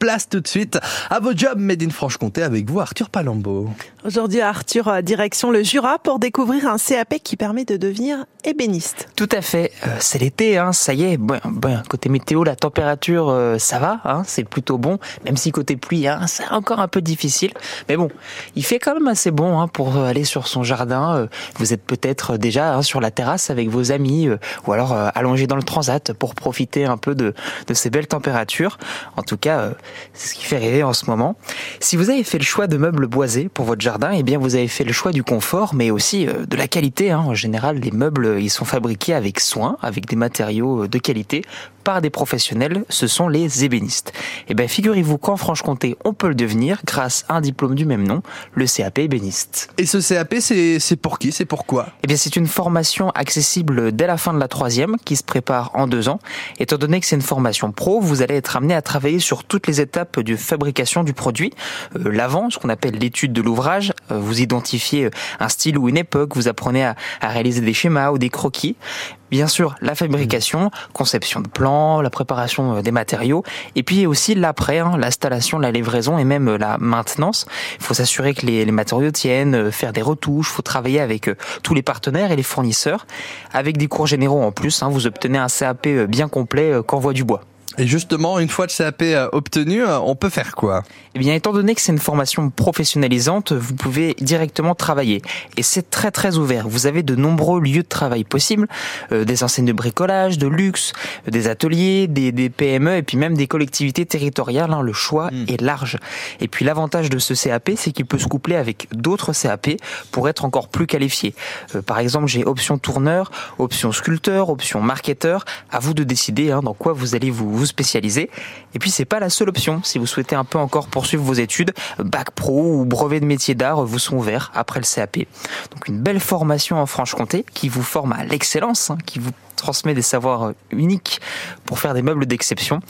place tout de suite à vos jobs Made in Franche-Comté avec vous, Arthur Palombo. Aujourd'hui, Arthur, euh, direction le Jura pour découvrir un CAP qui permet de devenir ébéniste. Tout à fait. Euh, c'est l'été, hein, ça y est. Bon, côté météo, la température, euh, ça va, hein, c'est plutôt bon. Même si côté pluie, hein, c'est encore un peu difficile. Mais bon, il fait quand même assez bon hein, pour aller sur son jardin. Vous êtes peut-être déjà hein, sur la terrasse avec vos amis ou alors allongé dans le transat pour profiter un peu de, de ces belles températures. En tout cas, c'est ce qui fait rêver en ce moment. Si vous avez fait le choix de meubles boisés pour votre jardin, eh bien vous avez fait le choix du confort, mais aussi euh, de la qualité. Hein. En général, les meubles ils sont fabriqués avec soin, avec des matériaux euh, de qualité par des professionnels, ce sont les ébénistes. Eh bien, figurez-vous qu'en Franche-Comté, on peut le devenir grâce à un diplôme du même nom, le CAP ébéniste. Et ce CAP, c'est pour qui? C'est pourquoi Eh bien, c'est une formation accessible dès la fin de la troisième, qui se prépare en deux ans. Étant donné que c'est une formation pro, vous allez être amené à travailler sur toutes les étapes de fabrication du produit. Euh, l'avant, ce qu'on appelle l'étude de l'ouvrage, euh, vous identifiez euh, un style ou une époque, vous apprenez à, réaliser des schémas ou des croquis bien sûr la fabrication, conception de plans, la préparation des matériaux, et puis aussi l'après, hein, l'installation, la livraison et même la maintenance. Il faut s'assurer que les, matériaux tiennent, faire des retouches, il faut travailler avec tous les partenaires et les fournisseurs. Avec des cours généraux en plus, hein, vous obtenez un CAP bien complet qu'envoie du bois. Et justement, une fois le CAP euh, obtenu, euh, on peut faire quoi? Eh bien, étant donné que c'est une formation professionnalisante, vous pouvez directement travailler. Et c'est très très ouvert. Vous avez de nombreux lieux de travail possibles, euh, des enseignes de bricolage, de luxe, des ateliers, des, des, PME et puis même des collectivités territoriales. Hein. le choix hmm. est large. Et puis l'avantage de ce CAP, c'est qu'il peut se coupler avec d'autres CAP pour être encore plus qualifié. par exemple, j'ai option tourneur, option sculpteur, option marketeur. À vous de décider hein, dans quoi vous allez vous vous spécialiser. Et puis c'est pas la seule option. Si vous souhaitez un peu encore poursuivre vos études, bac pro ou brevet de métier d'art vous sont ouverts après le CAP. Donc une belle formation en Franche-Comté qui vous forme à l'excellence, hein, qui vous transmet des savoirs uniques pour faire des meubles d'exception.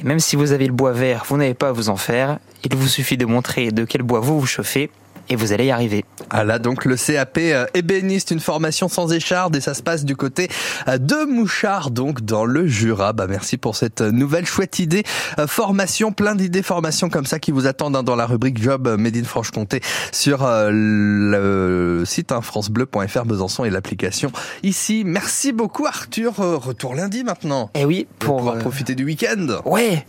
Et même si vous avez le bois vert, vous n'avez pas à vous en faire. Il vous suffit de montrer de quel bois vous vous chauffez et vous allez y arriver. Ah là, donc le CAP euh, ébéniste, une formation sans écharde et ça se passe du côté euh, de Mouchard, donc dans le Jura. Bah merci pour cette nouvelle chouette idée. Euh, formation, plein d'idées formation comme ça qui vous attendent hein, dans la rubrique Job Made in Franche-Comté sur le site hein, francebleu.fr Besançon et l'application ici. Merci beaucoup Arthur. Retour lundi maintenant. Et eh oui, pour, pouvoir profiter du week-end. Ouais,